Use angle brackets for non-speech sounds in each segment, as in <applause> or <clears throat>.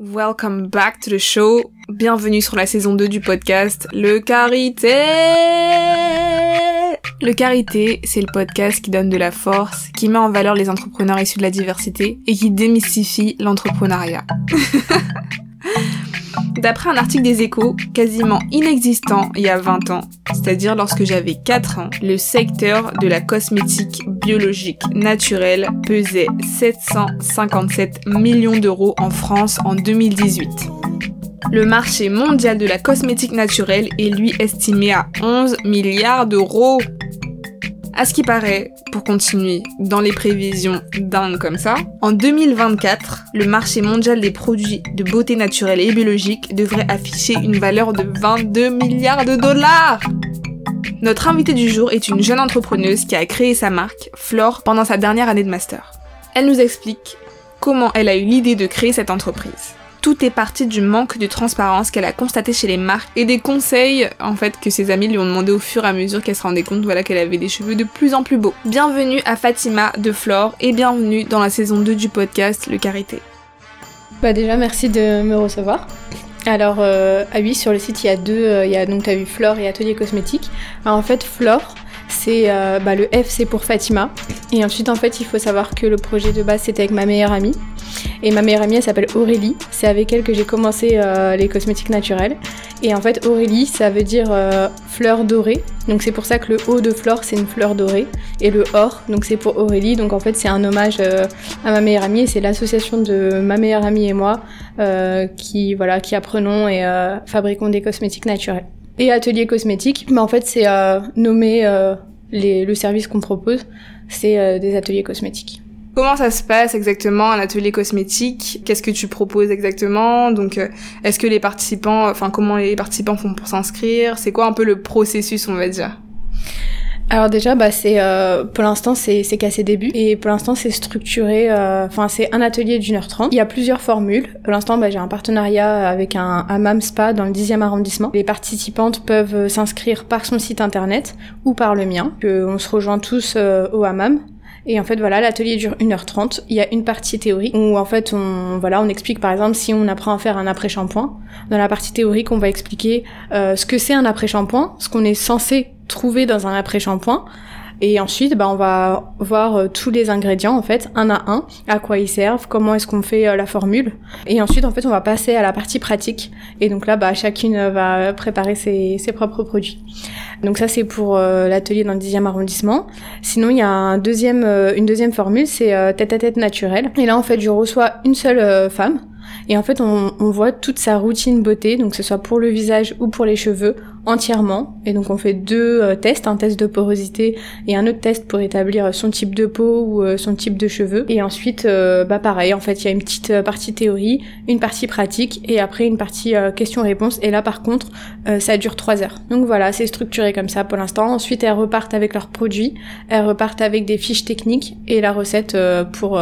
Welcome back to the show. Bienvenue sur la saison 2 du podcast Le Carité. Le Carité, c'est le podcast qui donne de la force, qui met en valeur les entrepreneurs issus de la diversité et qui démystifie l'entrepreneuriat. <laughs> D'après un article des échos, quasiment inexistant il y a 20 ans, c'est-à-dire lorsque j'avais 4 ans, le secteur de la cosmétique biologique naturelle pesait 757 millions d'euros en France en 2018. Le marché mondial de la cosmétique naturelle est lui estimé à 11 milliards d'euros. À ce qui paraît, pour continuer dans les prévisions dingues comme ça, en 2024, le marché mondial des produits de beauté naturelle et biologique devrait afficher une valeur de 22 milliards de dollars. Notre invitée du jour est une jeune entrepreneuse qui a créé sa marque, Flore, pendant sa dernière année de master. Elle nous explique comment elle a eu l'idée de créer cette entreprise tout est parti du manque de transparence qu'elle a constaté chez les marques et des conseils en fait que ses amis lui ont demandé au fur et à mesure qu'elle se rendait compte voilà qu'elle avait des cheveux de plus en plus beaux. Bienvenue à Fatima de Flore et bienvenue dans la saison 2 du podcast Le Carité. Bah déjà merci de me recevoir. Alors euh, ah oui sur le site il y a deux, euh, il y a donc as vu Flore et Atelier Cosmétique. En fait Flore c'est euh, bah, le F c'est pour Fatima et ensuite en fait il faut savoir que le projet de base c'était avec ma meilleure amie et ma meilleure amie, elle s'appelle Aurélie. C'est avec elle que j'ai commencé euh, les cosmétiques naturels. Et en fait, Aurélie, ça veut dire euh, fleur dorée. Donc c'est pour ça que le haut de flore, c'est une fleur dorée. Et le or, donc c'est pour Aurélie. Donc en fait, c'est un hommage euh, à ma meilleure amie. C'est l'association de ma meilleure amie et moi qui, voilà, qui apprenons et fabriquons des cosmétiques naturels. Et atelier cosmétique, mais en fait, c'est nommer le service qu'on propose. C'est des ateliers cosmétiques. Comment ça se passe exactement un atelier cosmétique? Qu'est-ce que tu proposes exactement? Donc, euh, est-ce que les participants, enfin, comment les participants font pour s'inscrire? C'est quoi un peu le processus, on va dire? Alors déjà, bah c'est euh, pour l'instant c'est c'est qu'à ses débuts et pour l'instant c'est structuré. Euh, enfin c'est un atelier d'une heure trente. Il y a plusieurs formules. Pour l'instant, bah, j'ai un partenariat avec un hammam spa dans le 10e arrondissement. Les participantes peuvent s'inscrire par son site internet ou par le mien. on se rejoint tous au hammam et en fait, voilà, l'atelier dure 1h30. Il y a une partie théorique où en fait, on, voilà, on explique par exemple si on apprend à faire un après-shampoing. Dans la partie théorique, on va expliquer euh, ce que c'est un après-shampoing, ce qu'on est censé trouver dans un après-shampoing, et ensuite, bah, on va voir euh, tous les ingrédients, en fait, un à un, à quoi ils servent, comment est-ce qu'on fait euh, la formule. Et ensuite, en fait, on va passer à la partie pratique. Et donc là, bah, chacune va préparer ses, ses propres produits. Donc ça, c'est pour euh, l'atelier dans le 10e arrondissement. Sinon, il y a un deuxième, une deuxième formule, c'est tête à tête naturel. Et là, en fait, je reçois une seule femme et en fait, on, on, voit toute sa routine beauté, donc que ce soit pour le visage ou pour les cheveux, entièrement. Et donc on fait deux euh, tests, un test de porosité et un autre test pour établir son type de peau ou euh, son type de cheveux. Et ensuite, euh, bah pareil, en fait, il y a une petite partie théorie, une partie pratique et après une partie question-réponse. Et là, par contre, ça dure trois heures. Donc voilà, c'est structuré comme ça pour l'instant. Ensuite, elles repartent avec leurs produits, elles repartent avec des fiches techniques et la recette pour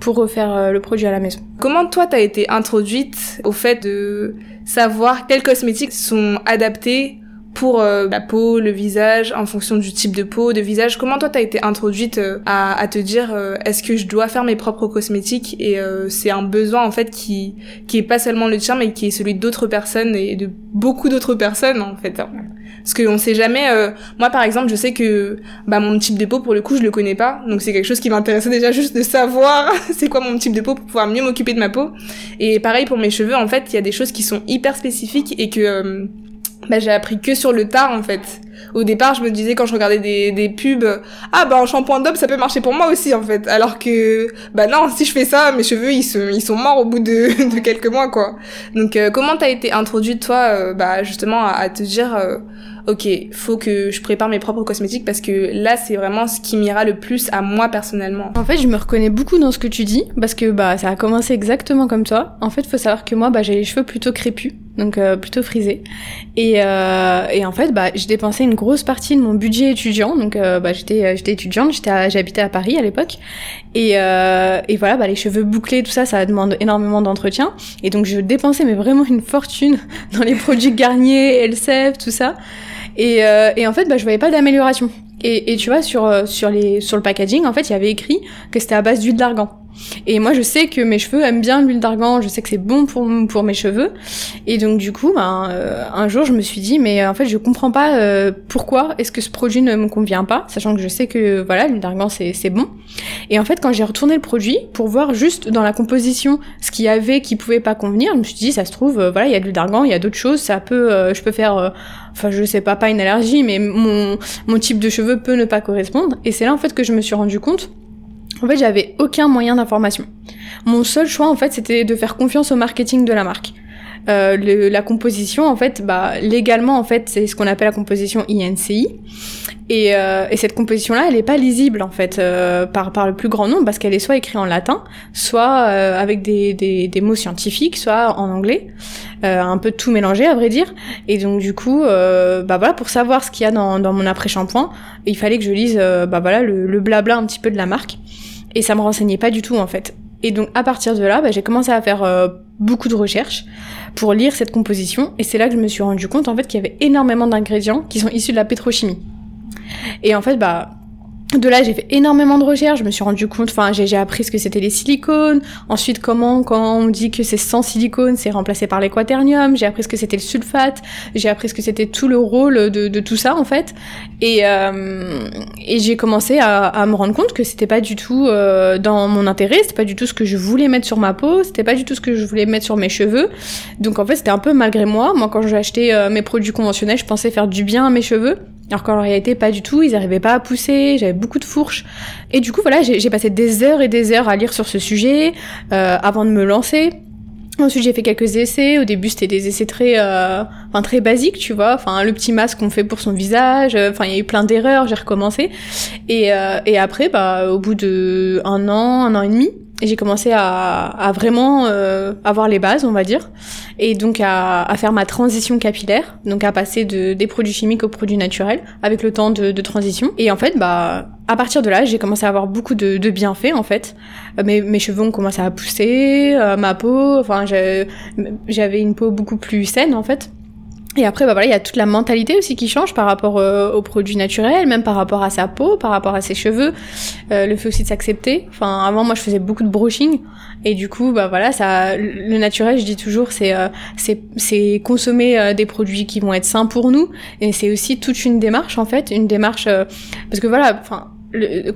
pour refaire euh, le produit à la maison. Comment toi t'as été introduite au fait de savoir quels cosmétiques sont adaptés pour euh, la peau, le visage, en fonction du type de peau, de visage. Comment toi t'as été introduite euh, à, à, te dire est-ce que je dois faire mes propres cosmétiques et c'est un besoin en fait qui qui est pas seulement le tien mais qui est celui d'autres personnes et de beaucoup d'autres personnes en fait. Parce qu'on sait jamais. Euh, moi, par exemple, je sais que bah mon type de peau, pour le coup, je le connais pas. Donc c'est quelque chose qui m'intéressait déjà juste de savoir <laughs> c'est quoi mon type de peau pour pouvoir mieux m'occuper de ma peau. Et pareil pour mes cheveux, en fait, il y a des choses qui sont hyper spécifiques et que euh, bah, j'ai appris que sur le tard, en fait. Au départ, je me disais quand je regardais des, des pubs, ah bah un shampoing d'homme ça peut marcher pour moi aussi en fait. Alors que bah non, si je fais ça, mes cheveux ils sont ils sont morts au bout de, <laughs> de quelques mois quoi. Donc euh, comment t'as été introduite toi, bah justement à, à te dire ok, faut que je prépare mes propres cosmétiques parce que là, c'est vraiment ce qui m'ira le plus à moi personnellement. En fait, je me reconnais beaucoup dans ce que tu dis parce que bah ça a commencé exactement comme toi. En fait, faut savoir que moi, bah j'ai les cheveux plutôt crépus, donc euh, plutôt frisés. Et, euh, et en fait, bah j'ai dépensé grosse partie de mon budget étudiant. Donc euh, bah j'étais j'étais étudiante, j'étais j'habitais à Paris à l'époque. Et, et voilà, bah les cheveux bouclés, tout ça, ça demande énormément d'entretien. Et donc je dépensais mais vraiment une fortune <laughs> dans les produits Garnier, Elseve, tout ça. Et, euh, et en fait, bah, je voyais pas d'amélioration. Et, et, tu vois, sur, euh, sur, les, sur le packaging, en fait, il y avait écrit que c'était à base d'huile d'argan. Et moi, je sais que mes cheveux aiment bien l'huile d'argan, je sais que c'est bon pour, pour mes cheveux. Et donc, du coup, ben, euh, un jour, je me suis dit, mais en fait, je comprends pas euh, pourquoi est-ce que ce produit ne me convient pas, sachant que je sais que, voilà, l'huile d'argan, c'est, c'est bon. Et en fait, quand j'ai retourné le produit, pour voir juste dans la composition ce qu'il y avait qui pouvait pas convenir, je me suis dit, ça se trouve, euh, voilà, il y a de l'huile d'argan, il y a d'autres choses, ça peut, je peux faire, enfin, je sais pas, pas une allergie, mais mon, mon type de cheveux peut ne pas correspondre. Et c'est là, en fait, que je me suis rendu compte en fait, j'avais aucun moyen d'information. Mon seul choix, en fait, c'était de faire confiance au marketing de la marque. Euh, le, la composition, en fait, bah, légalement, en fait, c'est ce qu'on appelle la composition INCI. Et, euh, et cette composition-là, elle n'est pas lisible, en fait, euh, par, par le plus grand nombre, parce qu'elle est soit écrite en latin, soit euh, avec des, des, des, mots scientifiques, soit en anglais. Euh, un peu tout mélangé, à vrai dire. Et donc, du coup, bah voilà, pour savoir ce qu'il y a dans, dans mon après-shampoing, il fallait que je lise, bah voilà, le, le blabla un petit peu de la marque. Et ça me renseignait pas du tout en fait. Et donc à partir de là, bah, j'ai commencé à faire euh, beaucoup de recherches pour lire cette composition. Et c'est là que je me suis rendu compte en fait qu'il y avait énormément d'ingrédients qui sont issus de la pétrochimie. Et en fait, bah de là, j'ai fait énormément de recherches, je me suis rendu compte, enfin, j'ai appris ce que c'était les silicones, ensuite comment, quand on dit que c'est sans silicone, c'est remplacé par l'équaternium, j'ai appris ce que c'était le sulfate, j'ai appris ce que c'était tout le rôle de, de, tout ça, en fait, et, euh, et j'ai commencé à, à, me rendre compte que c'était pas du tout euh, dans mon intérêt, c'était pas du tout ce que je voulais mettre sur ma peau, c'était pas du tout ce que je voulais mettre sur mes cheveux, donc en fait, c'était un peu malgré moi, moi quand j'ai acheté euh, mes produits conventionnels, je pensais faire du bien à mes cheveux, alors qu'en réalité, pas du tout, ils n'arrivaient pas à pousser, j'avais beaucoup de fourches. Et du coup, voilà, j'ai passé des heures et des heures à lire sur ce sujet euh, avant de me lancer. Ensuite, j'ai fait quelques essais. Au début, c'était des essais très, euh, enfin, très basiques, tu vois. Enfin, le petit masque qu'on fait pour son visage. Enfin, il y a eu plein d'erreurs. J'ai recommencé. Et, euh, et après, bah, au bout de un an, un an et demi, j'ai commencé à, à vraiment euh, avoir les bases, on va dire, et donc à, à, faire ma transition capillaire, donc à passer de, des produits chimiques aux produits naturels, avec le temps de, de transition. Et en fait, bah, à partir de là, j'ai commencé à avoir beaucoup de, de bienfaits, en fait. Mes, mes, cheveux ont commencé à pousser, euh, ma peau, enfin, j'avais une peau beaucoup plus saine, en fait. Et après, bah voilà, il y a toute la mentalité aussi qui change par rapport euh, aux produits naturels, même par rapport à sa peau, par rapport à ses cheveux, euh, le fait aussi de s'accepter. Enfin, avant, moi, je faisais beaucoup de brushing, et du coup, bah voilà, ça, le naturel, je dis toujours, c'est euh, c'est consommer euh, des produits qui vont être sains pour nous, et c'est aussi toute une démarche en fait, une démarche parce que voilà, enfin,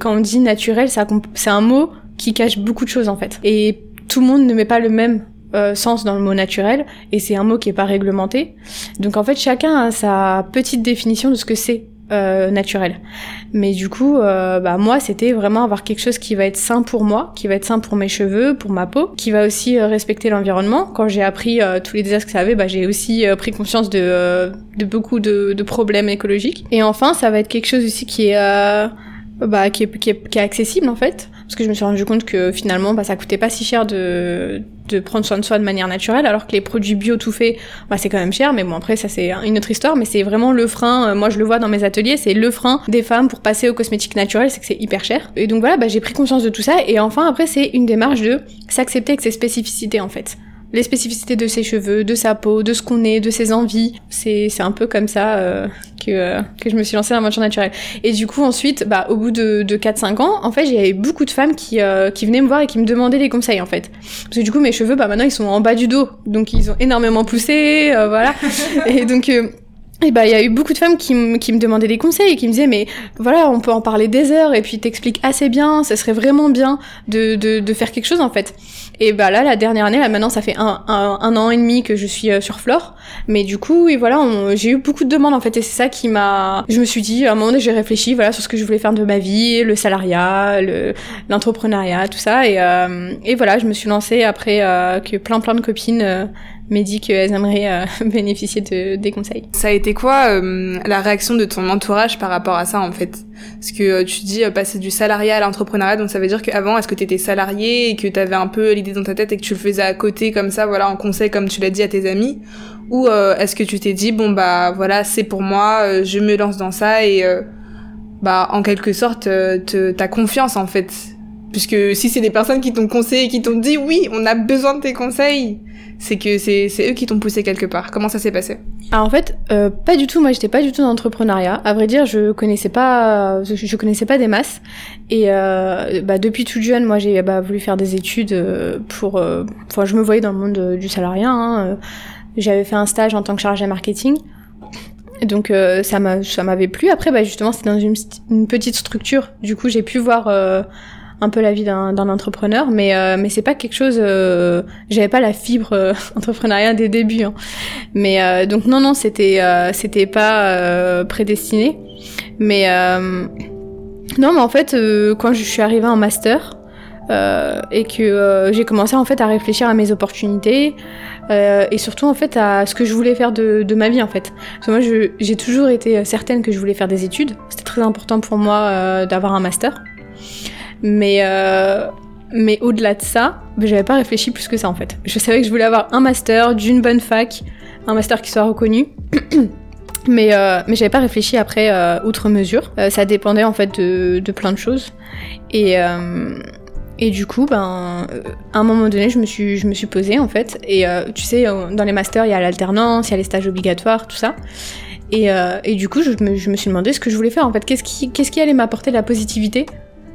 quand on dit naturel, c'est un mot qui cache beaucoup de choses en fait, et tout le monde ne met pas le même euh, sens dans le mot naturel et c'est un mot qui est pas réglementé. Donc en fait chacun a sa petite définition de ce que c'est euh, naturel. Mais du coup, euh, bah moi, c'était vraiment avoir quelque chose qui va être sain pour moi, qui va être sain pour mes cheveux, pour ma peau, qui va aussi euh, respecter l'environnement. Quand j'ai appris euh, tous les désastres que ça avait, bah, j'ai aussi pris conscience de, de beaucoup de, de, problèmes écologiques. Et enfin, ça va être quelque chose aussi qui est, bah, qui est, qui est, qui est accessible en fait. Parce que je me suis rendu compte que finalement bah, ça coûtait pas si cher de, de prendre soin de soi de manière naturelle alors que les produits bio tout fait bah, c'est quand même cher. Mais bon après ça c'est une autre histoire. Mais c'est vraiment le frein euh, moi je le vois dans mes ateliers c'est le frein des femmes pour passer aux cosmétiques naturels c'est que c'est hyper cher. Et donc voilà bah, j'ai pris conscience de tout ça. Et enfin après c'est une démarche de s'accepter avec ses spécificités en fait les spécificités de ses cheveux, de sa peau, de ce qu'on est, de ses envies. C'est, c'est un peu comme ça euh, que, euh, que je me suis lancée dans la naturelle. Et du coup, ensuite, bah, au bout de, de 4-5 ans, en fait, j'avais beaucoup de femmes qui, euh, qui venaient me voir et qui me demandaient des conseils, en fait. Parce que du coup, mes cheveux, bah, maintenant, ils sont en bas du dos. Donc, ils ont énormément poussé, voilà. <laughs> et donc... Et bah, il y a eu beaucoup de femmes qui, qui me demandaient des conseils et qui me disaient, mais voilà, on peut en parler des heures et puis t'expliques assez bien, ça serait vraiment bien de, de, de, faire quelque chose en fait. Et bah là, la dernière année, là maintenant, ça fait un, un, un an et demi que je suis euh, sur Flore. Mais du coup, et voilà, j'ai eu beaucoup de demandes en fait, et c'est ça qui m'a. Je me suis dit, à un moment donné, j'ai réfléchi, voilà, sur ce que je voulais faire de ma vie, le salariat, l'entrepreneuriat, tout ça, et, euh, et voilà, je me suis lancée après euh, que plein plein de copines euh, m'aient dit qu'elles aimeraient euh, <laughs> bénéficier de, des conseils. Ça a été quoi euh, la réaction de ton entourage par rapport à ça en fait? Parce que tu dis passer du salariat à l'entrepreneuriat, donc ça veut dire qu'avant, est-ce que tu salarié et que tu avais un peu l'idée dans ta tête et que tu le faisais à côté comme ça, voilà, en conseil comme tu l'as dit à tes amis? Ou euh, est-ce que tu t'es dit bon bah voilà c'est pour moi, euh, je me lance dans ça et euh, bah en quelque sorte ta confiance en fait Puisque si c'est des personnes qui t'ont conseillé, qui t'ont dit oui, on a besoin de tes conseils, c'est que c'est eux qui t'ont poussé quelque part. Comment ça s'est passé? Alors en fait, euh, pas du tout. Moi, j'étais pas du tout dans l'entrepreneuriat. À vrai dire, je connaissais pas, je, connaissais pas des masses. Et euh, bah, depuis toute jeune, moi, j'ai bah, voulu faire des études euh, pour. Euh, enfin, je me voyais dans le monde du salariat. Hein. J'avais fait un stage en tant que chargé marketing. Donc ça m'a ça m'avait plu. Après, bah, justement, c'était dans une, petite structure. Du coup, j'ai pu voir un peu la vie d'un entrepreneur, mais euh, mais c'est pas quelque chose. Euh, J'avais pas la fibre euh, <laughs> entrepreneuriale des débuts. Hein. Mais euh, donc non non, c'était euh, c'était pas prédestiné. Mais non, mais en fait, quand je suis arrivée en master et que j'ai commencé en fait à réfléchir à mes opportunités. et surtout en fait à ce que je voulais faire de, de ma vie en fait. Parce que moi j'ai toujours été certaine que je voulais faire des études. C'était très important pour moi d'avoir un master. Mais, euh, mais au-delà de ça, ben, j'avais pas réfléchi plus que ça en fait. Je savais que je voulais avoir un master d'une bonne fac, un master qui soit reconnu. <clears throat> mais, euh, mais j'avais pas réfléchi après euh, outre mesure. Euh, ça dépendait en fait de, de plein de choses. Et, et du coup, ben, à un moment donné, je me suis, je me suis posée en fait. Et tu sais, dans les masters, il y a l'alternance, il y a les stages obligatoires, tout ça. Et, et du coup, je me, je me, suis demandé ce que je voulais faire en fait. Qu'est-ce qui, qu'est-ce qui allait m'apporter la positivité?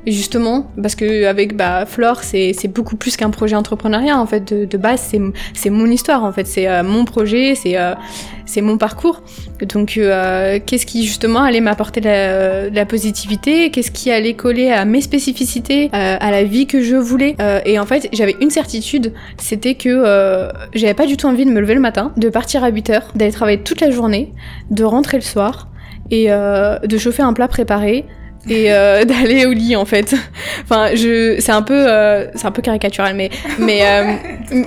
Justement, parce que avec bah, Flore, c'est beaucoup plus qu'un projet entrepreneuriat en fait. De, de base, c'est mon histoire en fait, c'est euh, mon projet, c'est euh, mon parcours. Donc, euh, qu'est-ce qui justement allait m'apporter la, la, positivité? Qu'est-ce qui allait coller à mes spécificités, à la vie que je voulais? Et en fait, j'avais une certitude, c'était que j'avais pas du tout envie de me lever le matin, de partir à 8 heures, d'aller travailler toute la journée, de rentrer le soir et de chauffer un plat préparé et euh, <laughs> d'aller au lit en fait. enfin, je, c'est un peu, euh, c'est un peu caricatural, mais, mais euh,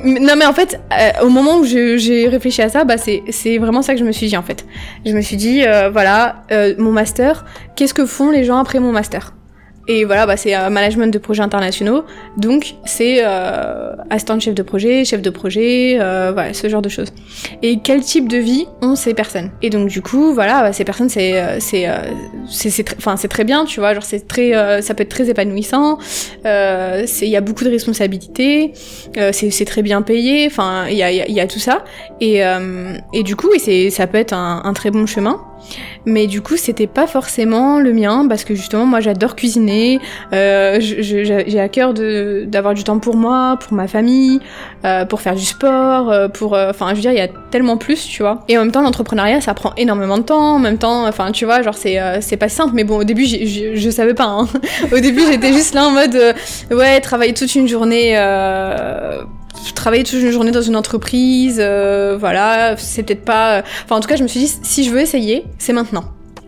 non, mais en fait, au moment où j'ai réfléchi à ça, bah c'est, c'est vraiment ça que je me suis dit en fait. Je me suis dit, voilà, mon master, qu'est-ce que font les gens après mon master? Et voilà, bah, c'est euh, management de projets internationaux. Donc, c'est euh, assistant de chef de projet, chef de projet, euh, voilà, ce genre de choses. Et quel type de vie ont ces personnes? Et donc, du coup, voilà, bah, ces personnes, c'est euh, c'est euh, c'est enfin c'est très bien, tu vois. Genre, c'est très, ça peut être très épanouissant. Il y a beaucoup de responsabilités. c'est très bien payé. Enfin, il y a, y a tout ça. Et et du coup, et c'est ça peut être un, un très bon chemin. Mais du coup, c'était pas forcément le mien parce que justement, moi, j'adore cuisiner. Euh, j'ai à cœur d'avoir du temps pour moi, pour ma famille, euh, pour faire du sport, euh, pour. Enfin, je veux dire, il y a tellement plus, tu vois. Et en même temps, l'entrepreneuriat, ça prend énormément de temps. En même temps, enfin, tu vois, genre, c'est c'est pas simple. Mais bon, au début, je savais pas. Hein. <laughs> au début, j'étais juste là en mode, ouais, travailler toute une journée travailler toute une journée dans une entreprise, euh, voilà, c'est peut-être pas. Enfin, en tout cas, je me suis dit, si je veux essayer, c'est maintenant.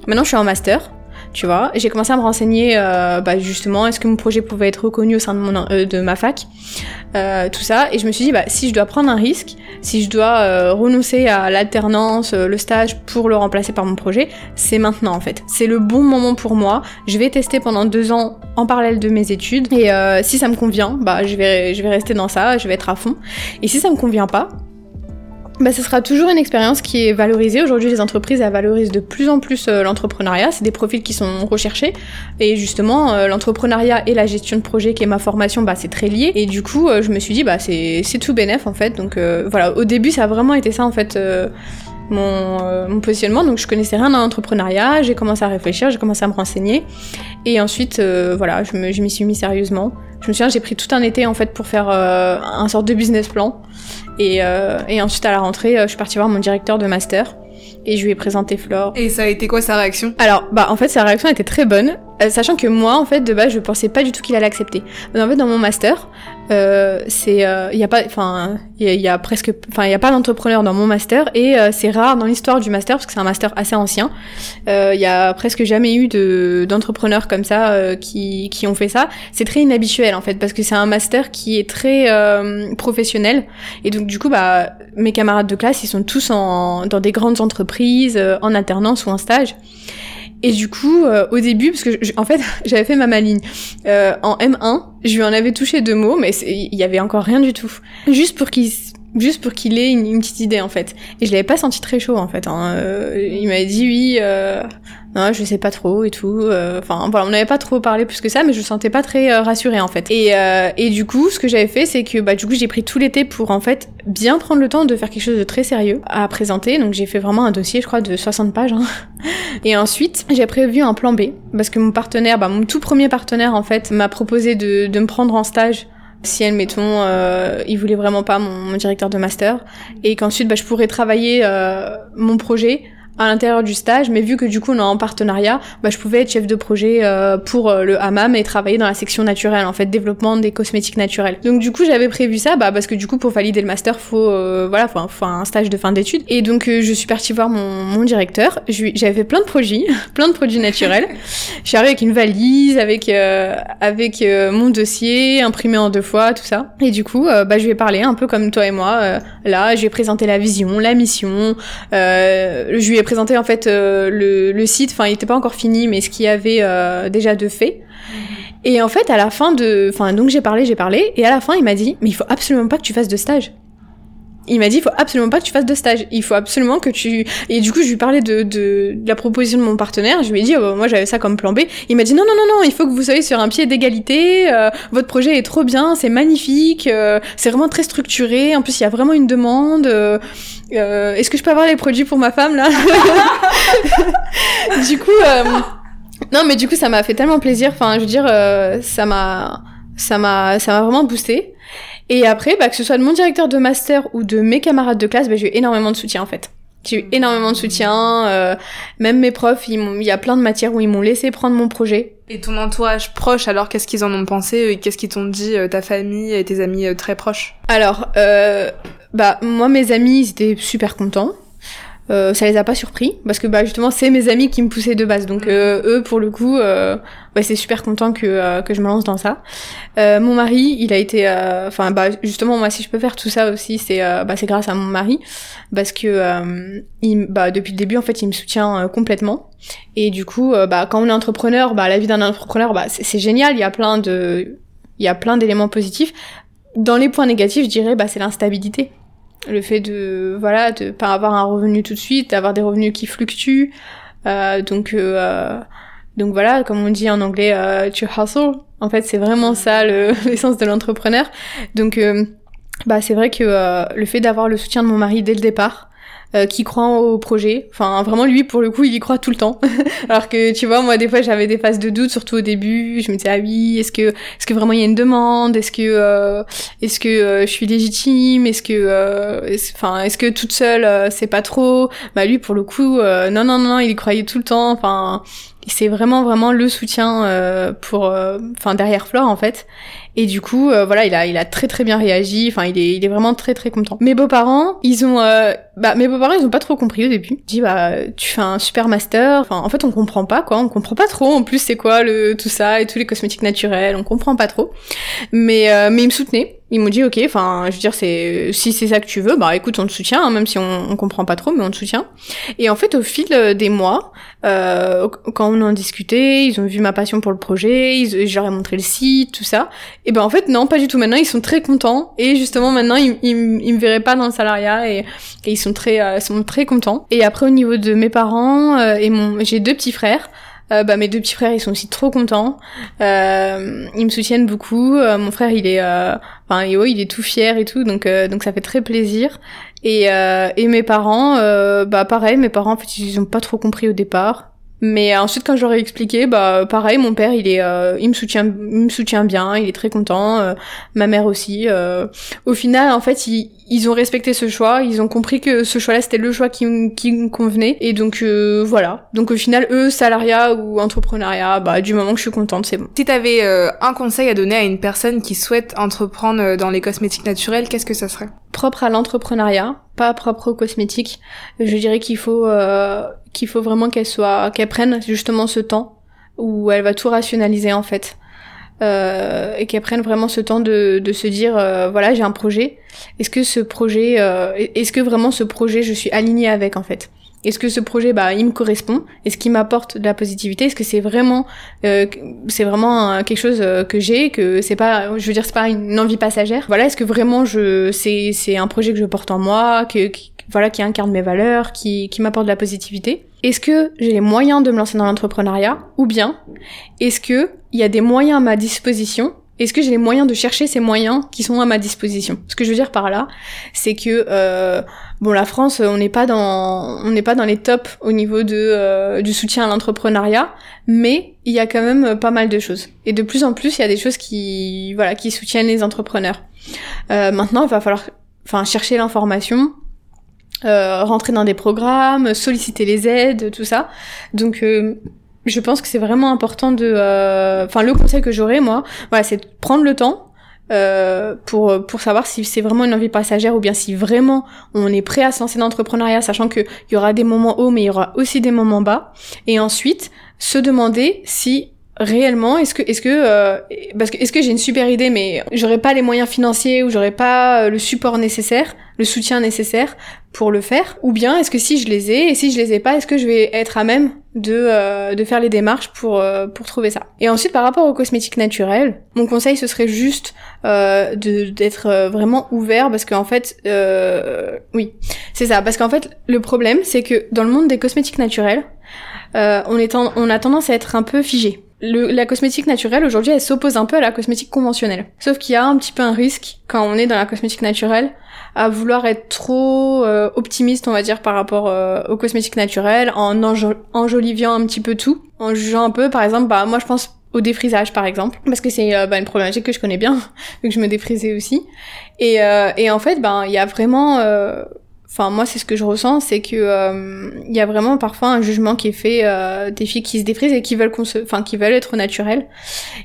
Maintenant, je suis en master tu vois. J'ai commencé à me renseigner, euh, bah, justement, est-ce que mon projet pouvait être reconnu au sein de, mon, euh, de ma fac, euh, tout ça. Et je me suis dit, bah, si je dois prendre un risque, si je dois euh, renoncer à l'alternance, euh, le stage pour le remplacer par mon projet, c'est maintenant en fait. C'est le bon moment pour moi. Je vais tester pendant deux ans en parallèle de mes études. Et si ça me convient, bah, je vais, je vais rester dans ça, je vais être à fond. Et si ça me convient pas, bah, ce sera toujours une expérience qui est valorisée. Aujourd'hui, les entreprises elles valorisent de plus en plus euh, l'entrepreneuriat. C'est des profils qui sont recherchés. Et justement, euh, l'entrepreneuriat et la gestion de projet, qui est ma formation, bah, c'est très lié. Et du coup, euh, je me suis dit, bah, c'est tout bénef en fait. Donc voilà, au début, ça a vraiment été ça en fait. Mon, mon, positionnement. Donc je connaissais rien dans l'entrepreneuriat, j'ai commencé à réfléchir, j'ai commencé à me renseigner. Et ensuite, voilà, je m'y suis mis sérieusement. Je me souviens, j'ai pris tout un été en fait pour faire un sorte de business plan. Et, euh, et ensuite, à la rentrée, euh, je suis partie voir mon directeur de master et je lui ai présenté Flore. Et ça a été quoi sa réaction? Alors, bah en fait, sa réaction était très bonne. Euh, sachant que moi, en fait, de base, je pensais pas du tout qu'il allait accepter. Mais en fait, dans mon master, euh, c'est, il euh, y a pas, enfin, il y, a presque, enfin, il y a pas d'entrepreneur dans mon master et euh, c'est rare dans l'histoire du master parce que c'est un master assez ancien. Il y a presque jamais eu de d'entrepreneurs comme ça qui qui ont fait ça. C'est très inhabituel en fait parce que c'est un master qui est très professionnel et donc du coup, bah, mes camarades de classe, ils sont tous en dans des grandes entreprises, en alternance ou en stage. Et du coup, euh, au début, parce que en fait, <laughs> j'avais fait ma maligne euh, en M1, je lui en avais touché deux mots, mais il y avait encore rien du tout. Juste pour qu'il juste pour qu'il ait une, petite idée en fait. Et je l'avais pas senti très chaud en fait. Hein. Euh, il m'avait dit oui, euh, non, je sais pas trop et tout. Euh, enfin voilà, on n'avait pas trop parlé plus que ça, mais je sentais pas très euh, rassurée en fait. Et, et du coup, ce que j'avais fait, c'est que bah du coup j'ai pris tout l'été pour en fait bien prendre le temps de faire quelque chose de très sérieux à présenter. Donc j'ai fait vraiment un dossier, je crois, de 60 pages. Hein. Et ensuite, j'ai prévu un plan B parce que mon partenaire, bah mon tout premier partenaire en fait, m'a proposé de, de me prendre en stage si admettons euh, il voulait vraiment pas mon, directeur de master et qu'ensuite bah, je pourrais travailler euh, mon projet à l'intérieur du stage, mais vu que du coup on est en partenariat, bah, je pouvais être chef de projet euh, pour euh, le hammam et travailler dans la section naturelle, en fait, développement des cosmétiques naturels. Donc du coup j'avais prévu ça, bah, parce que du coup pour valider le master, faut euh, voilà, faut, un stage de fin d'études. Et donc je suis partie voir mon, mon directeur. J'avais fait plein de produits, <laughs> plein de produits naturels. je suis arrivée avec une valise, avec avec mon dossier imprimé en deux fois, tout ça. Et du coup, bah, je lui ai parlé un peu comme toi et moi. là, je lui ai présenté la vision, la mission. je lui ai présenté en fait euh, le, le, site, enfin il était pas encore fini, mais ce qu'il y avait euh, déjà de fait. Et en fait, à la fin de, enfin donc j'ai parlé, j'ai parlé, et à la fin il m'a dit, mais il faut absolument pas que tu fasses de stage il m'a dit il faut absolument pas que tu fasses de stage. Il faut absolument que tu et du coup je lui parlais de, de, la proposition de mon partenaire. Je lui ai dit oh, moi j'avais ça comme plan B. Il m'a dit non non non non il faut que vous soyez sur un pied d'égalité. Euh, votre projet est trop bien c'est magnifique euh, c'est vraiment très structuré. En plus il y a vraiment une demande. Euh, est-ce que je peux avoir les produits pour ma femme là? <laughs> Du coup non mais du coup ça m'a fait tellement plaisir. Enfin je veux dire ça m'a ça m'a ça m'a vraiment boosté et après, bah, que ce soit de mon directeur de master ou de mes camarades de classe, bah, j'ai eu énormément de soutien en fait. J'ai eu énormément de soutien. Euh, même mes profs, il y a plein de matières où ils m'ont laissé prendre mon projet. Et ton entourage proche, alors qu'est-ce qu'ils en ont pensé Qu'est-ce qu'ils t'ont dit euh, ta famille et tes amis euh, très proches? Alors, euh, bah moi mes amis ils étaient super contents. Euh, ça les a pas surpris parce que bah justement c'est mes amis qui me poussaient de base. Donc euh, eux pour le coup euh, bah, c'est super content que euh, que je me lance dans ça. Mon mari il a été enfin bah justement moi si je peux faire tout ça aussi c'est bah c'est grâce à mon mari. Parce que il bah depuis le début en fait il me soutient complètement. Et du coup bah quand on est entrepreneur bah la vie d'un entrepreneur bah c'est génial. Il y a plein de il y a plein d'éléments positifs. Dans les points négatifs je dirais bah c'est l'instabilité le fait de voilà de pas avoir un revenu tout de suite d'avoir des revenus qui fluctuent euh, donc euh, donc voilà comme on dit en anglais euh, to hustle. En fait c'est vraiment ça <laughs> l'essence de l'entrepreneur. Donc euh, bah c'est vrai que euh, le fait d'avoir le soutien de mon mari dès le départ euh, qui croit au projet. Enfin, vraiment, lui, pour le coup, il y croit tout le temps. <laughs> Alors que, tu vois, moi, des fois, j'avais des phases de doute, surtout au début. Je me disais, ah oui, est-ce que, est-ce que vraiment il y a une demande? Est-ce que, euh, est-ce que euh, je suis légitime? Est-ce que, enfin, est-ce que toute seule, c'est pas trop? Bah lui, pour le coup, non, non, non, il y croyait tout le temps. Enfin, c'est vraiment, vraiment le soutien pour, enfin, derrière Flore, en fait. Et du coup, euh, voilà, il a, il a très très bien réagi. Enfin, il est, il est vraiment très très content. Mes beaux-parents, ils ont, euh, bah, mes beaux-parents, ils ont pas trop compris au début. Ils dit, bah, tu fais un super master. Enfin, en fait, on comprend pas quoi. On comprend pas trop. En plus, c'est quoi le tout ça et tous les cosmétiques naturels. On comprend pas trop. Mais, euh, mais ils me soutenaient ils m'ont dit ok enfin je veux dire c'est si c'est ça que tu veux bah écoute on te soutient hein, même si on, on comprend pas trop mais on te soutient. Et en fait au fil euh, des mois euh, quand on en discutait ils ont vu ma passion pour le projet ils, je leur ai montré le site tout ça. Et ben en fait non pas du tout. Maintenant ils sont très contents. Et justement maintenant ils, ils, me verraient pas dans le salariat et, et ils sont très euh, sont très contents. Et après au niveau de mes parents euh, et mon j'ai deux petits frères euh, bah, mes deux petits frères, ils sont aussi trop contents. Euh, ils me soutiennent beaucoup. Euh, mon frère, il est, euh, enfin, il est tout fier et tout, donc donc ça fait très plaisir. Et et mes parents, bah pareil, mes parents en fait ils ont pas trop compris au départ. Mais ensuite, quand j'aurais expliqué, bah pareil, mon père, il est, euh, il me soutient, il me soutient bien, il est très content. Euh, ma mère aussi. Euh. Au final, en fait, ils, ils ont respecté ce choix. Ils ont compris que ce choix-là, c'était le choix qui, qui me convenait. Et donc voilà. Donc au final, eux, salariat ou entrepreneuriat, bah du moment que je suis contente, c'est bon. Si t'avais un conseil à donner à une personne qui souhaite entreprendre dans les cosmétiques naturels, qu'est-ce que ça serait? Propre à l'entrepreneuriat, pas propre aux cosmétiques. Je dirais qu'il faut qu'il faut vraiment qu'elle soit, qu'elle prenne justement ce temps où elle va tout rationaliser en fait. Euh, et qu'elle prenne vraiment ce temps de, de se dire euh, voilà j'ai un projet est-ce que ce projet euh, est-ce que vraiment ce projet je suis alignée avec en fait? Est-ce que ce projet, bah, il me correspond? Est-ce qu'il m'apporte de la positivité? Est-ce que c'est vraiment, euh, c'est vraiment quelque chose euh, que j'ai, que c'est pas, je veux dire, c'est pas une envie passagère? Voilà, est-ce que vraiment je, c'est, c'est un projet que je porte en moi, que, voilà, qui incarne mes valeurs, qui, qui m'apporte de la positivité Est-ce que j'ai les moyens de me lancer dans l'entrepreneuriat Ou bien, est-ce que il y a des moyens à ma disposition? Est-ce que j'ai les moyens de chercher ces moyens qui sont à ma disposition? Ce que je veux dire par là, c'est que euh, bon, la France, on n'est pas dans, on n'est pas dans les tops au niveau de euh, du soutien à l'entrepreneuriat, mais il y a quand même pas mal de choses. Et de plus en plus, il y a des choses qui, voilà, qui soutiennent les entrepreneurs. Euh, maintenant, il va falloir, enfin, chercher l'information. Euh, rentrer dans des programmes, solliciter les aides, tout ça. Donc euh, je pense que c'est vraiment important de euh, enfin le conseil que j'aurais moi voilà c'est de prendre le temps euh, pour pour savoir si c'est vraiment une envie passagère ou bien si vraiment on est prêt à se lancer dans l'entrepreneuriat sachant que il y aura des moments hauts mais il y aura aussi des moments bas et ensuite se demander si réellement est-ce que est-ce que euh, parce que est-ce que j'ai une super idée mais j'aurais pas les moyens financiers ou j'aurais pas le support nécessaire le soutien nécessaire pour le faire ou bien est-ce que si je les ai et si je les ai pas est-ce que je vais être à même de euh, de faire les démarches pour euh, pour trouver ça? Et ensuite par rapport aux cosmétiques naturels mon conseil ce serait juste euh, d'être vraiment ouvert parce qu'en fait oui c'est ça. Parce qu'en fait le problème c'est que dans le monde des cosmétiques naturels on est on a tendance à être un peu figé le, la cosmétique naturelle aujourd'hui elle s'oppose un peu à la cosmétique conventionnelle. Sauf qu'il y a un petit peu un risque quand on est dans la cosmétique naturelle à vouloir être trop euh, optimiste on va dire par rapport euh, aux cosmétiques naturelles en enjoliviant un petit peu tout, en jugeant un peu par exemple bah moi je pense au défrisage par exemple parce que c'est euh, bah, une problématique que je connais bien <laughs> vu que je me défrisais aussi et, et en fait ben il y a vraiment Enfin, moi, c'est ce que je ressens, c'est que euh, il y a vraiment parfois un jugement qui est fait euh, des filles qui se défrisent et qui veulent qu'on se, enfin, qui veulent être naturelles.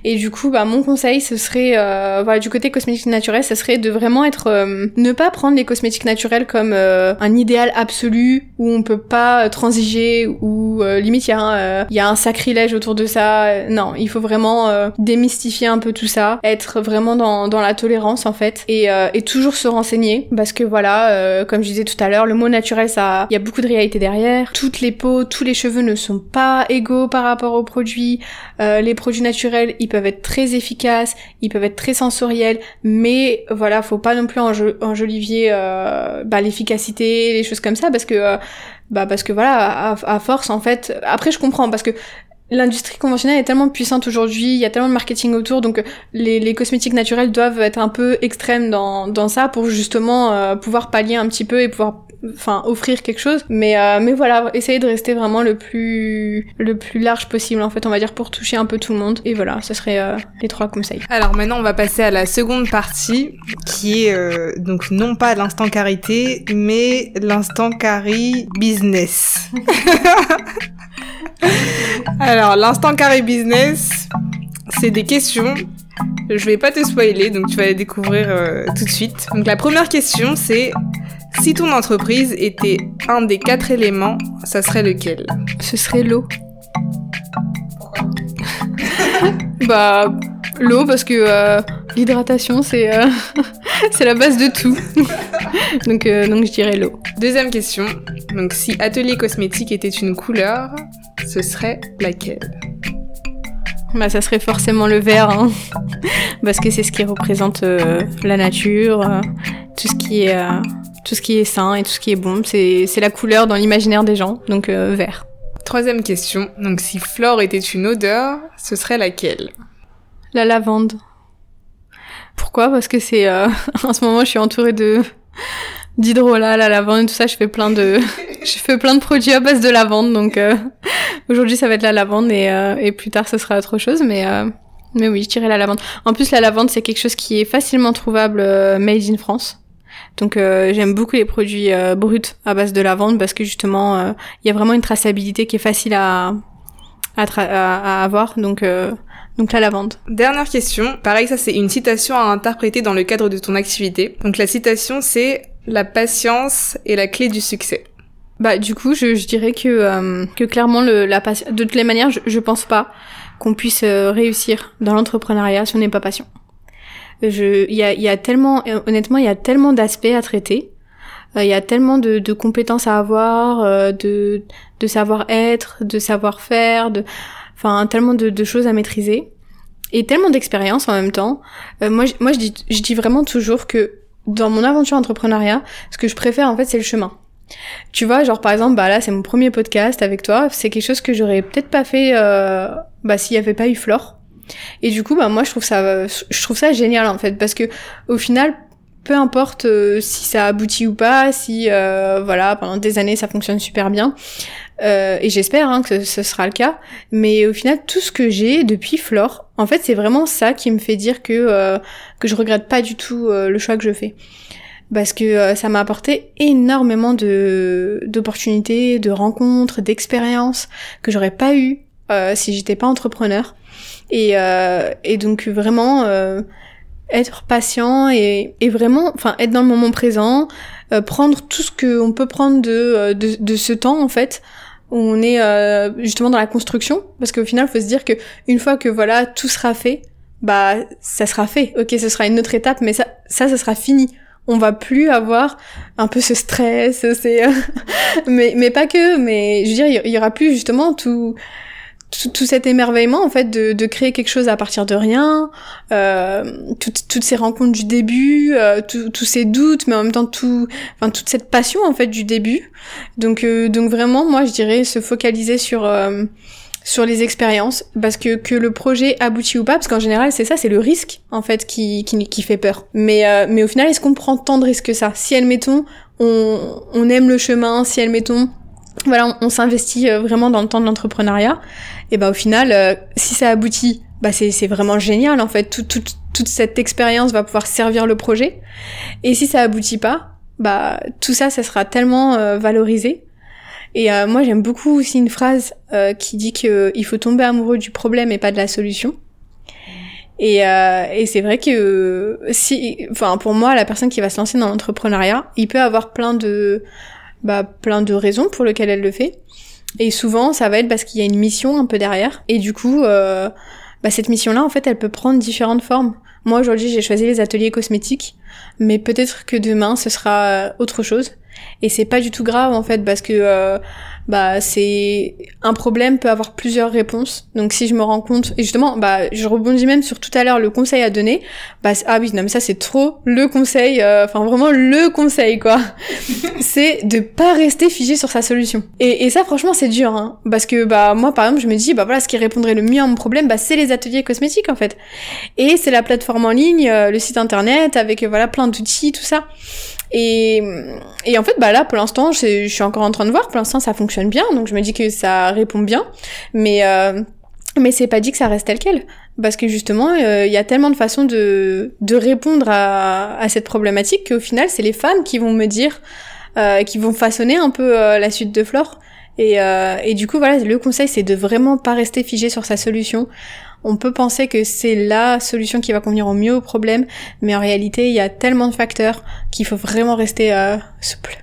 Et du coup, bah, mon conseil, ce serait, euh, voilà, du côté cosmétique naturel, ce serait de vraiment être, euh, ne pas prendre les cosmétiques naturels comme euh, un idéal absolu où on peut pas transiger ou limite il y a un, y a un sacrilège autour de ça. Non, il faut vraiment démystifier un peu tout ça, être vraiment dans dans la tolérance en fait, et et toujours se renseigner parce que voilà, comme je disais tout à l'heure, le mot naturel, ça, il y a beaucoup de réalité derrière. Toutes les peaux, tous les cheveux ne sont pas égaux par rapport aux produits. Euh, les produits naturels, ils peuvent être très efficaces, ils peuvent être très sensoriels, mais voilà, faut pas non plus enjolivier euh, bah, l'efficacité, les choses comme ça, parce que euh, bah parce que voilà, à, force en fait. Après, je comprends parce que l'industrie conventionnelle est tellement puissante aujourd'hui, il y a tellement de marketing autour, donc les, les, cosmétiques naturels doivent être un peu extrêmes dans, dans ça pour justement euh, pouvoir pallier un petit peu et pouvoir enfin offrir quelque chose. Mais euh, mais voilà essayer de rester vraiment le plus le plus large possible en fait on va dire pour toucher un peu tout le monde. Et voilà ce serait euh, les trois conseils. Alors maintenant on va passer à la seconde partie qui est donc non pas l'instant carité mais l'instant carry business <laughs> <laughs> Alors, l'instant carré business, c'est des questions. Je vais pas te spoiler, donc tu vas les découvrir euh, tout de suite. Donc la première question, c'est si ton entreprise était un des quatre éléments, ça serait lequel? Ce serait l'eau. <laughs> bah l'eau parce que euh, l'hydratation c'est euh, <laughs> c'est la base de tout. donc donc je dirais l'eau. Deuxième question. Donc si atelier cosmétique était une couleur, ce serait laquelle bah, ça serait forcément le vert, hein. <laughs> parce que c'est ce qui représente euh, la nature, euh, tout ce qui est euh, tout ce qui est sain et tout ce qui est bon. C'est la couleur dans l'imaginaire des gens, donc vert. Troisième question. Donc si flore était une odeur, ce serait laquelle La lavande. Pourquoi? Parce que c'est <laughs> en ce moment je suis entourée de d'hydrolat, la lavande, tout ça. Je fais plein de, <laughs> je fais plein de produits à base de lavande. Donc euh, aujourd'hui, ça va être la lavande et, euh, et plus tard, ce sera autre chose. Mais euh, mais oui, je dirais la lavande. En plus, la lavande, c'est quelque chose qui est facilement trouvable made in France. Donc j'aime beaucoup les produits bruts à base de lavande parce que justement, il y a vraiment une traçabilité qui est facile à à, à, avoir. Donc donc la lavande. Dernière question. Pareil, ça c'est une citation à interpréter dans le cadre de ton activité. Donc la citation c'est la patience est la clé du succès. Bah du coup, je, je dirais que euh, que clairement le, la patience. De toutes les manières, je, je pense pas qu'on puisse euh, réussir dans l'entrepreneuriat si on n'est pas patient. Je, il y a, y a tellement, honnêtement, il y a tellement d'aspects à traiter. Il y a tellement de, de, compétences à avoir, de, de savoir-être, de savoir-faire, de, enfin tellement de, de, choses à maîtriser et tellement d'expérience en même temps. moi, moi, je dis, je dis vraiment toujours que dans mon aventure entrepreneuriat, ce que je préfère en fait, c'est le chemin. Tu vois, genre par exemple, bah là c'est mon premier podcast avec toi, c'est quelque chose que j'aurais peut-être pas fait euh, bah s'il y avait pas eu Flore. Et du coup, bah moi je trouve ça je trouve ça génial en fait parce que au final peu importe euh, si ça aboutit ou pas, si euh, voilà pendant des années ça fonctionne super bien, euh, et j'espère hein, que ce sera le cas. Mais au final, tout ce que j'ai depuis Flore, en fait, c'est vraiment ça qui me fait dire que euh, que je regrette pas du tout le choix que je fais parce que euh, ça m'a apporté énormément de d'opportunités, de rencontres, d'expériences que j'aurais pas eu euh, si j'étais pas entrepreneur. Et, euh, et donc vraiment euh, être patient et, et vraiment, enfin être dans le moment présent, prendre tout ce qu'on peut prendre de, de, de ce temps en fait on est justement dans la construction parce qu'au final faut se dire que une fois que voilà tout sera fait bah ça sera fait. Ok ce sera une autre étape mais ça ça ça sera fini. On va plus avoir un peu ce stress, c'est <laughs> mais mais pas que, mais je veux dire il y aura plus justement tout tout, cet émerveillement en fait de, de, créer quelque chose à partir de rien, euh, toutes ces rencontres du début, euh, tous ces doutes, mais en même temps tout, enfin toute cette passion en fait du début. Donc euh, donc vraiment moi je dirais se focaliser sur euh, sur les expériences parce que que le projet aboutit ou pas parce qu'en général c'est ça c'est le risque en fait qui qui, qui fait peur mais euh, mais au final est-ce qu'on prend tant de risques que ça? Si admettons on on aime le chemin si admettons voilà on, s'investit euh, vraiment dans le temps de l'entrepreneuriat. Et ben au final euh, si ça aboutit bah c'est vraiment génial en fait. Toute toute toute cette expérience va pouvoir servir le projet. Et si ça aboutit pas bah tout ça ça sera tellement valorisé. Et euh, moi, j'aime beaucoup aussi une phrase euh, qui dit qu'il euh, faut tomber amoureux du problème et pas de la solution. Et, euh, et c'est vrai que si, enfin, pour moi, la personne qui va se lancer dans l'entrepreneuriat, il peut avoir plein de, bah, plein de raisons pour lesquelles elle le fait. Et souvent, ça va être parce qu'il y a une mission un peu derrière. Et du coup, bah, cette mission-là, en fait, elle peut prendre différentes formes. Moi, aujourd'hui, j'ai choisi les ateliers cosmétiques, mais peut-être que demain, ce sera autre chose et c'est pas du tout grave en fait parce que euh, bah c'est un problème peut avoir plusieurs réponses. Donc si je me rends compte et justement bah je rebondis même sur tout à l'heure le conseil à donner. Bah ah oui non mais ça c'est trop le conseil euh, enfin vraiment le conseil quoi. <laughs> C'est de pas rester figé sur sa solution. Et, et ça franchement c'est dur hein. Parce que bah moi par exemple je me dis bah voilà ce qui répondrait le mieux à mon problème bah c'est les ateliers cosmétiques en fait. Et c'est la plateforme en ligne euh, le site internet avec voilà plein d'outils tout ça et, et en fait, bah là, pour l'instant, je suis encore en train de voir. Pour l'instant, ça fonctionne bien, donc je me dis que ça répond bien. Mais euh, mais c'est pas dit que ça reste tel quel, parce que justement, euh, il y a tellement de façons de de répondre à, à cette problématique qu'au final, c'est les femmes qui vont me dire, euh, qui vont façonner un peu euh, la suite de Flore. Et, euh, et du coup, voilà, le conseil, c'est de vraiment pas rester figé sur sa solution on peut penser que c'est la solution qui va convenir au mieux au problème, mais en réalité, il y a tellement de facteurs qu'il faut vraiment rester euh, souple.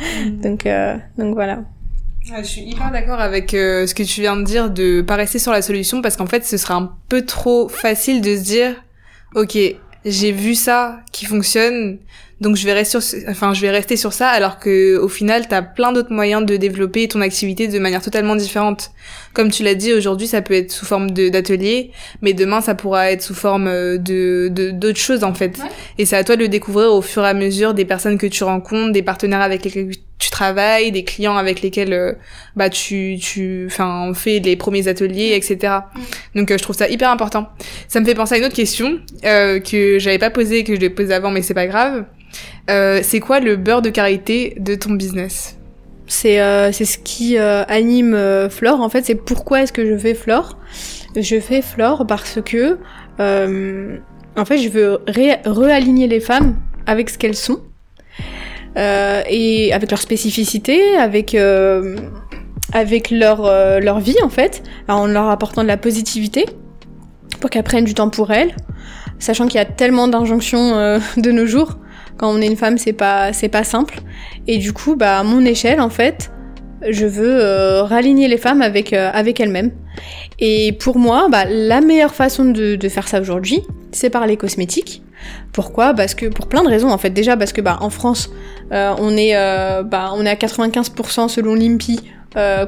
Mm. <laughs> donc, euh, donc voilà. je suis hyper d'accord avec euh, ce que tu viens de dire de pas rester sur la solution parce qu'en fait, ce sera un peu trop facile de se dire, ok, j'ai vu ça qui fonctionne, donc je vais rester sur, enfin je vais rester sur ça alors que au final t'as plein d'autres moyens de développer ton activité de manière totalement différente. Comme tu l'as dit aujourd'hui ça peut être sous forme d'atelier, mais demain ça pourra être sous forme euh, de d'autres choses en fait. Et c'est à toi de le découvrir au fur et à mesure des personnes que tu rencontres, des partenaires avec lesquels tu travailles, des clients avec lesquels euh, bah tu tu enfin on fait les premiers ateliers etc. Donc euh, je trouve ça hyper important. Ça me fait penser à une autre question que j'avais pas posée que je l'ai posée avant mais c'est pas grave. Euh, c'est quoi le beurre de karité de ton business C'est euh, ce qui euh, anime Flore. En fait, c'est pourquoi est-ce que je fais Flore? Je fais Flore parce que en fait, je veux réaligner les femmes avec ce qu'elles sont et avec leur spécificité, avec avec leur leur vie en fait, en leur apportant de la positivité pour qu'elles prennent du temps pour elles, sachant qu'il y a tellement d'injonctions de nos jours quand on est une femme, c'est pas pas simple. Et du coup, bah à mon échelle, en fait, je veux euh, raligner les femmes avec euh, avec elles-mêmes. Et pour moi, bah, la meilleure façon de, faire ça aujourd'hui, c'est par les cosmétiques. Pourquoi? Parce que pour plein de raisons en fait. Déjà parce que bah en France, euh, on est bah on est à 95% selon l'IMPI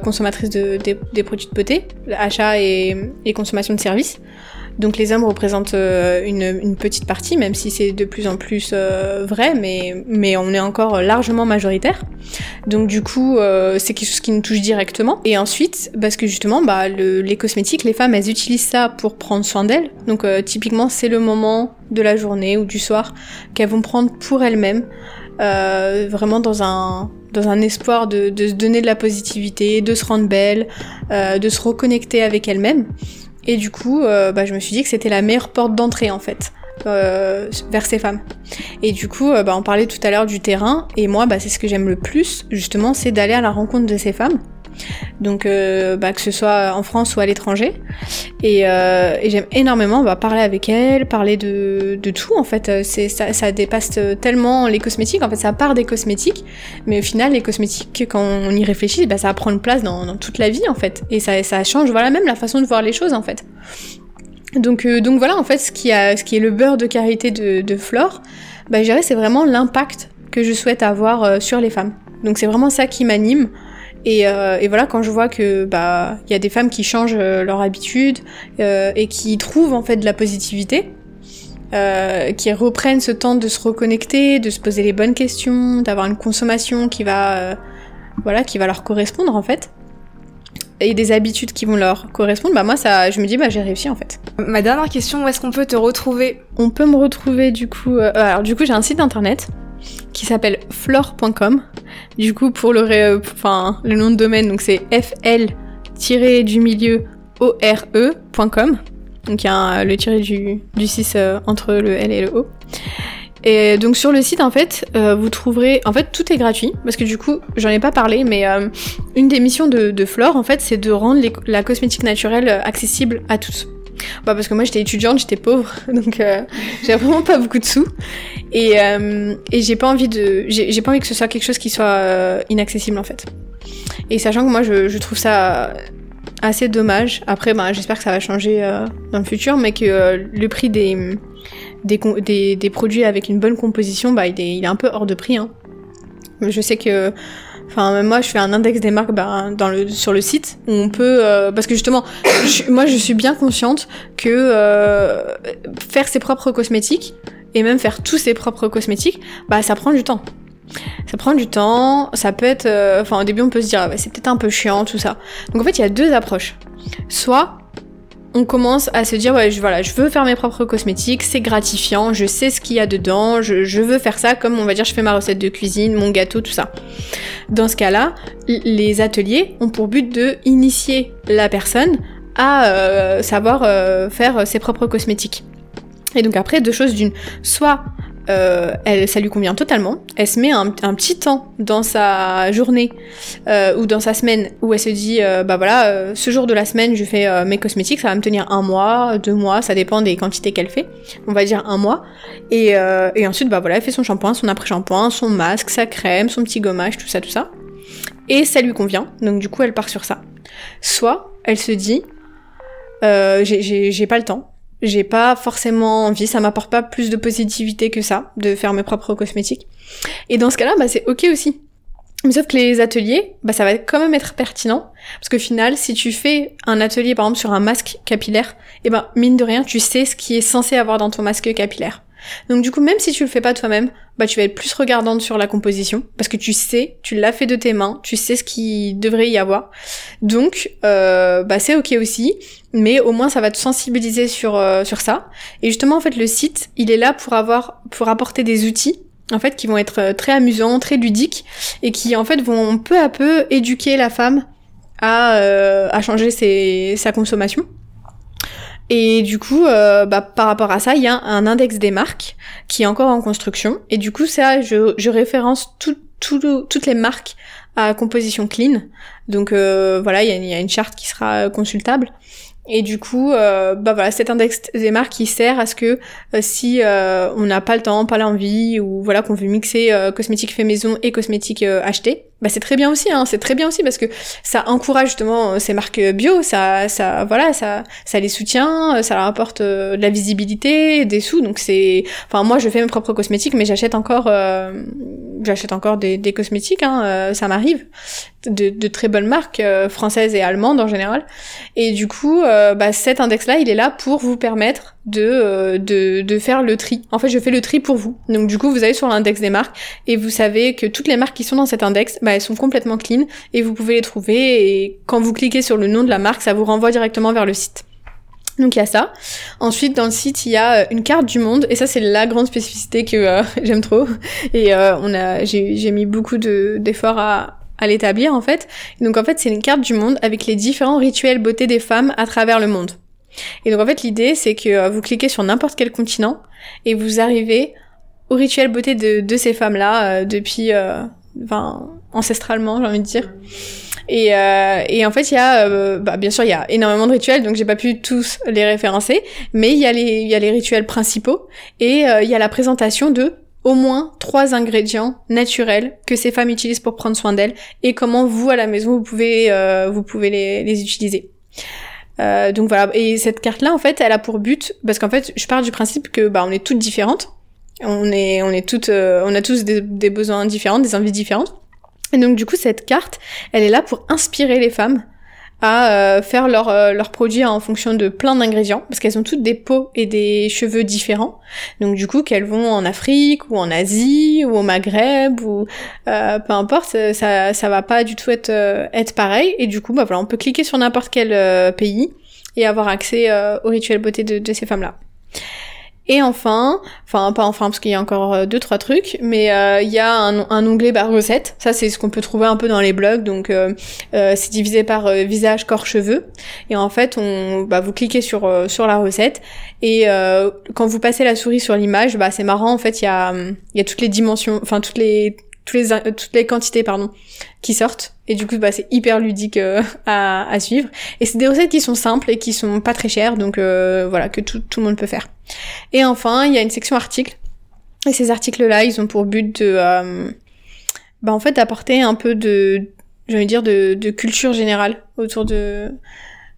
consommatrice de, des, produits de beauté, achat et consommation de services. Donc les hommes représentent euh, une, une, petite partie, même si c'est de plus en plus euh, vrai, mais, mais on est encore largement majoritaire. Donc du coup, euh, c'est quelque chose qui nous touche directement. Et ensuite, parce que justement, bah, le, les cosmétiques, les femmes, elles utilisent ça pour prendre soin d'elles. Donc typiquement, c'est le moment de la journée ou du soir qu'elles vont prendre pour elles-mêmes, vraiment dans un dans un espoir de, de, se donner de la positivité, de se rendre belle, de se reconnecter avec elles-mêmes. Et du coup, euh, bah, je me suis dit que c'était la meilleure porte d'entrée en fait. Euh, vers ces femmes. Et du coup, euh, bah, on parlait tout à l'heure du terrain, et moi, bah, c'est ce que j'aime le plus, justement, c'est d'aller à la rencontre de ces femmes, donc euh, bah, que ce soit en France ou à l'étranger. Et, euh, j'aime énormément bah, parler avec elle, parler de, tout en fait. C'est ça, dépasse tellement les cosmétiques. En fait, ça part des cosmétiques, mais au final, les cosmétiques, quand on y réfléchit, bah, ça va prendre place dans, toute la vie en fait. Et ça, ça change voilà même la façon de voir les choses en fait. Donc, euh, donc voilà en fait ce qui, est le beurre de karité de, Flore, c'est vraiment l'impact que je souhaite avoir euh, sur les femmes. Donc c'est vraiment ça qui m'anime. Et, euh, et, voilà, quand je vois que bah il y a des femmes qui changent euh, leur habitude euh, et qui trouvent en fait de la positivité, euh, qui reprennent ce temps de se reconnecter, de se poser les bonnes questions, d'avoir une consommation qui va voilà qui va leur correspondre en fait et des habitudes qui vont leur correspondre, bah moi ça, je me dis bah j'ai réussi en fait. Ma dernière question, où est-ce qu'on peut te retrouver? On peut me retrouver du coup, alors du coup j'ai un site internet qui s'appelle flore.com. Du coup, pour le, enfin, le nom de domaine, donc c'est fl du milieu ore.com. Donc il y a le tiré du, du 6 euh, entre le L et le O. Et donc sur le site en fait, euh, vous trouverez, en fait tout est gratuit parce que du coup j'en ai pas parlé, mais euh, une des missions de Flore en fait c'est de rendre la cosmétique naturelle accessible à tous. Bah parce que moi j'étais étudiante, j'étais pauvre, <laughs> donc euh, j'ai vraiment pas beaucoup de sous. Et, euh, et j'ai pas envie de, j'ai pas envie que ce soit quelque chose qui soit euh, inaccessible en fait. Et sachant que moi je, je trouve ça assez dommage. Après, bah, j'espère que ça va changer euh, dans le futur, mais que euh, le prix des des, des, des, produits avec une bonne composition, bah, il est, il est un peu hors de prix. Hein. Je sais que Enfin, moi, je fais un index des marques bah, dans le, sur le site où on peut, euh, parce que justement, moi, je suis bien consciente que euh, faire ses propres cosmétiques et même faire tous ses propres cosmétiques, bah, ça prend du temps. Ça prend du temps, ça peut être, euh, enfin, au début, on peut se dire, ah, bah, c'est peut-être un peu chiant, tout ça. Donc, en fait, il y a deux approches. Soit on commence à se dire ouais je, voilà je veux faire mes propres cosmétiques c'est gratifiant je sais ce qu'il y a dedans je, veux faire ça comme on va dire je fais ma recette de cuisine mon gâteau tout ça. Dans ce cas là les ateliers ont pour but de initier la personne à euh, savoir euh, faire ses propres cosmétiques. Et donc après deux choses d'une. Soit euh, elle, ça lui convient totalement. Elle se met un, petit temps dans sa journée euh, ou dans sa semaine où elle se dit, euh, bah voilà, euh, ce jour de la semaine, je fais euh, mes cosmétiques, ça va me tenir un mois, deux mois, ça dépend des quantités qu'elle fait. On va dire un mois. Et, et ensuite, bah voilà, elle fait son shampoing, son après-shampoing, son masque, sa crème, son petit gommage, tout ça, tout ça. Et ça lui convient. Donc du coup, elle part sur ça. Soit elle se dit, j'ai pas le temps j'ai pas forcément envie, ça m'apporte pas plus de positivité que ça, de faire mes propres cosmétiques. Et dans ce cas-là, bah, c'est ok aussi. Mais sauf que les ateliers, bah, ça va quand même être pertinent. Parce qu'au final, si tu fais un atelier, par exemple, sur un masque capillaire, et eh ben, mine de rien, tu sais ce qui est censé avoir dans ton masque capillaire. Donc du coup, même si tu le fais pas toi-même, bah tu vas être plus regardante sur la composition parce que tu sais, tu l'as fait de tes mains, tu sais ce qu'il devrait y avoir. Donc euh, bah c'est ok aussi, mais au moins ça va te sensibiliser sur euh, sur ça. Et justement en fait le site, il est là pour avoir pour apporter des outils en fait qui vont être euh, très amusants, très ludiques et qui en fait vont peu à peu éduquer la femme à euh, à changer ses, sa consommation. Et du coup, euh, bah, par rapport à ça, il y a un index des marques qui est encore en construction. Et du coup, ça, je, je référence tout, tout, toutes les marques à composition clean. Donc euh, voilà, il y, a une charte qui sera consultable. Et du coup, euh, bah voilà, cet index des marques qui sert à ce que euh, si euh, on n'a pas le temps, pas l'envie, ou voilà qu'on veut mixer cosmétiques fait maison et cosmétiques achetés, bah c'est très bien aussi, hein, c'est très bien aussi parce que ça encourage justement ces marques bio, ça, ça, voilà, ça, ça les soutient, ça leur apporte de la visibilité, des sous, donc c'est, enfin moi je fais mes propres cosmétiques, mais j'achète encore, j'achète encore des, des cosmétiques, hein, ça m'arrive, de, de, très bonnes marques françaises et allemandes en général, et du coup, bah cet index-là, il est là pour vous permettre de, de, de faire le tri. En fait, je fais le tri pour vous. Donc du coup, vous allez sur l'index des marques et vous savez que toutes les marques qui sont dans cet index, bah, elles sont complètement clean et vous pouvez les trouver et quand vous cliquez sur le nom de la marque, ça vous renvoie directement vers le site. Donc il y a ça. Ensuite dans le site il y a euh, une carte du monde et ça c'est la grande spécificité que euh, <laughs> j'aime trop et euh, on a j'ai mis beaucoup d'efforts à à l'établir en fait. donc en fait c'est une carte du monde avec les différents rituels beauté des femmes à travers le monde. Et donc en fait l'idée c'est que vous cliquez sur n'importe quel continent et vous arrivez au rituel beauté de, de ces femmes là depuis enfin ancestralement j'ai envie de dire. Et, euh, et en fait il y a euh, bah, bien sûr il y a énormément de rituels donc j'ai pas pu tous les référencer mais il y a les il y a les rituels principaux et euh, il y a la présentation de au moins trois ingrédients naturels que ces femmes utilisent pour prendre soin d'elles et comment vous à la maison vous pouvez euh, vous pouvez les, les utiliser donc voilà et cette carte là en fait elle a pour but parce qu'en fait je pars du principe que bah on est toutes différentes on est, on est toutes, euh, on a tous des, besoins différents, des envies différentes. Et donc du coup, cette carte, elle est là pour inspirer les femmes à euh, faire leurs euh, leurs produits en fonction de plein d'ingrédients, parce qu'elles ont toutes des peaux et des cheveux différents. Donc du coup, qu'elles vont en Afrique ou en Asie ou au Maghreb ou peu importe, ça ça va pas du tout être être pareil. Et du coup, bah voilà, on peut cliquer sur n'importe quel pays et avoir accès au rituel beauté de, de ces femmes là. Et enfin, enfin pas enfin parce qu'il y a encore euh, deux trois trucs, mais euh, il y a un, un onglet bah, recettes. Ça c'est ce qu'on peut trouver un peu dans les blogs. Donc euh, c'est divisé par visage, corps, cheveux. Et en fait, on bah, vous cliquez sur sur la recette et quand vous passez la souris sur l'image, bah c'est marrant. En fait, il y a il y a toutes les dimensions, enfin toutes les toutes les toutes les quantités pardon qui sortent et du coup bah c'est hyper ludique <laughs> à, à suivre et c'est des recettes qui sont simples et qui sont pas très chères donc voilà que tout, tout le monde peut faire et enfin, il y a une section articles. Et ces articles-là, ils ont pour but de, euh, bah en fait, d'apporter un peu de, je dire, de, de culture générale autour de,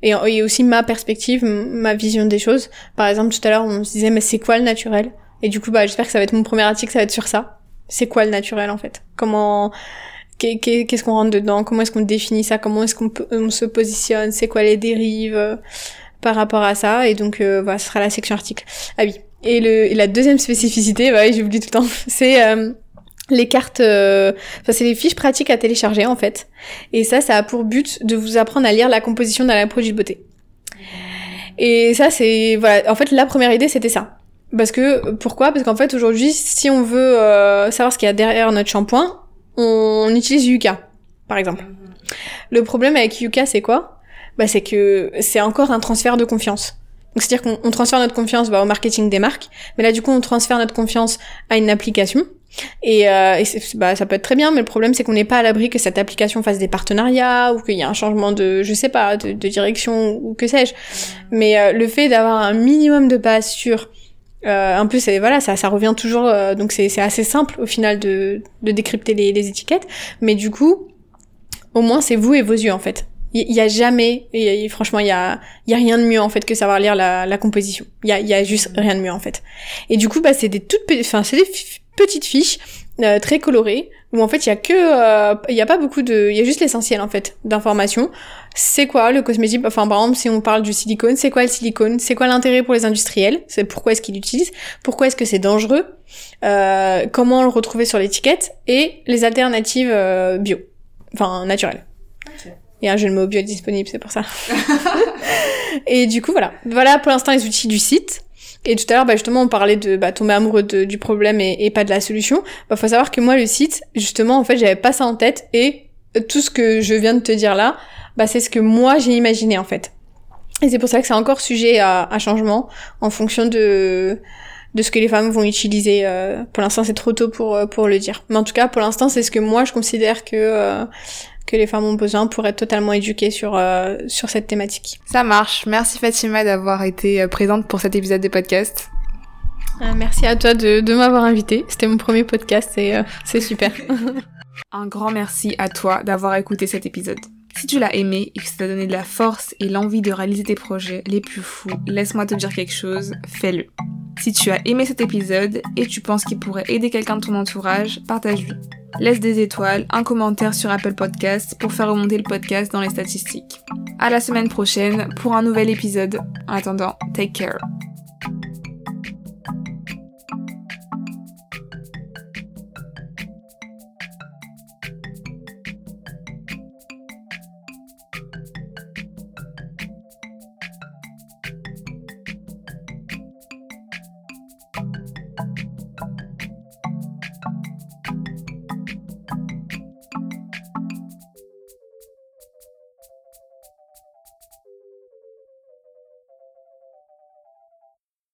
et, et, aussi ma perspective, ma vision des choses. Par exemple, tout à l'heure, on se disait, mais c'est quoi le naturel? Et du coup, bah, j'espère que ça va être mon premier article, ça va être sur ça. C'est quoi le naturel, en fait? Comment qu'est-ce qu'on rentre dedans? Comment est-ce qu'on définit ça? Comment est-ce qu'on on se positionne? C'est quoi les dérives par rapport à ça? Et donc, euh, voilà, ce sera la section article. Ah oui. Et, le, la deuxième spécificité, bah oui, j'oublie tout le temps, <laughs> c'est euh, les cartes, euh, enfin c'est les fiches pratiques à télécharger en fait. Et ça, ça a pour but de vous apprendre à lire la composition d'un produit de beauté. Et ça, c'est voilà. En fait, la première idée, c'était ça. Parce que pourquoi? Parce qu'en fait, aujourd'hui, si on veut savoir ce qu'il y a derrière notre shampoing, on utilise Yuka, par exemple. Le problème avec Yuka, c'est quoi? Bah, c'est que c'est encore un transfert de confiance. Donc c'est-à-dire qu'on transfère notre confiance bah, au marketing des marques, mais là du coup on transfère notre confiance à une application. Et, euh, bah, ça peut être très bien, mais le problème c'est qu'on n'est pas à l'abri que cette application fasse des partenariats ou qu'il y a un changement de, je sais pas, de, de direction ou que sais-je. Mais euh, le fait d'avoir un minimum de base sur euh, un peu c'est voilà ça ça revient toujours euh, donc c'est assez simple au final de de décrypter les, les étiquettes mais du coup au moins c'est vous et vos yeux en fait il y, a jamais, et, franchement, il y a, y a rien de mieux en fait que savoir lire la, la composition. Il y a, y a juste rien de mieux en fait. Et du coup, bah, c'est des toutes, enfin, c'est des petites fiches euh, très colorées où en fait il y a que, euh, il y a pas beaucoup de, il y a juste l'essentiel en fait d'informations. C'est quoi le cosmétique? Enfin, par exemple, si on parle du silicone, c'est quoi le silicone? C'est quoi l'intérêt pour les industriels? C'est pourquoi est-ce qu'ils l'utilisent? Pourquoi est-ce que c'est dangereux? Euh, Comment le retrouver sur l'étiquette? Et les alternatives euh, bio, enfin naturelles. Il y a un jeu de mots bio disponible, c'est pour ça. <laughs> et du coup, voilà. Voilà pour l'instant les outils du site. Et tout à l'heure, bah, justement, on parlait de bah, tomber amoureux du problème et, pas de la solution. Bah, faut savoir que moi, le site, justement, en fait, j'avais pas ça en tête. Et tout ce que je viens de te dire là, bah, c'est ce que moi, j'ai imaginé, en fait. Et c'est pour ça que c'est encore sujet à, à, changement en fonction de de ce que les femmes vont utiliser. Euh, pour l'instant, c'est trop tôt pour pour le dire. Mais en tout cas, pour l'instant, c'est ce que moi je considère que euh, que les femmes ont besoin pour être totalement éduquées sur, euh, sur cette thématique. Ça marche. Merci Fatima d'avoir été euh, présente pour cet épisode de podcast. Euh, merci à toi de, de m'avoir invité. C'était mon premier podcast et c'est super. <laughs> <laughs> Un grand merci à toi d'avoir écouté cet épisode. Si tu l'as aimé et que ça t'a donné de la force et l'envie de réaliser tes projets les plus fous, laisse-moi te dire quelque chose, fais-le. Si tu as aimé cet épisode et tu penses qu'il pourrait aider quelqu'un de ton entourage, partage-lui. Laisse des étoiles, un commentaire sur Apple Podcasts pour faire remonter le podcast dans les statistiques. À la semaine prochaine pour un nouvel épisode. En attendant, take care.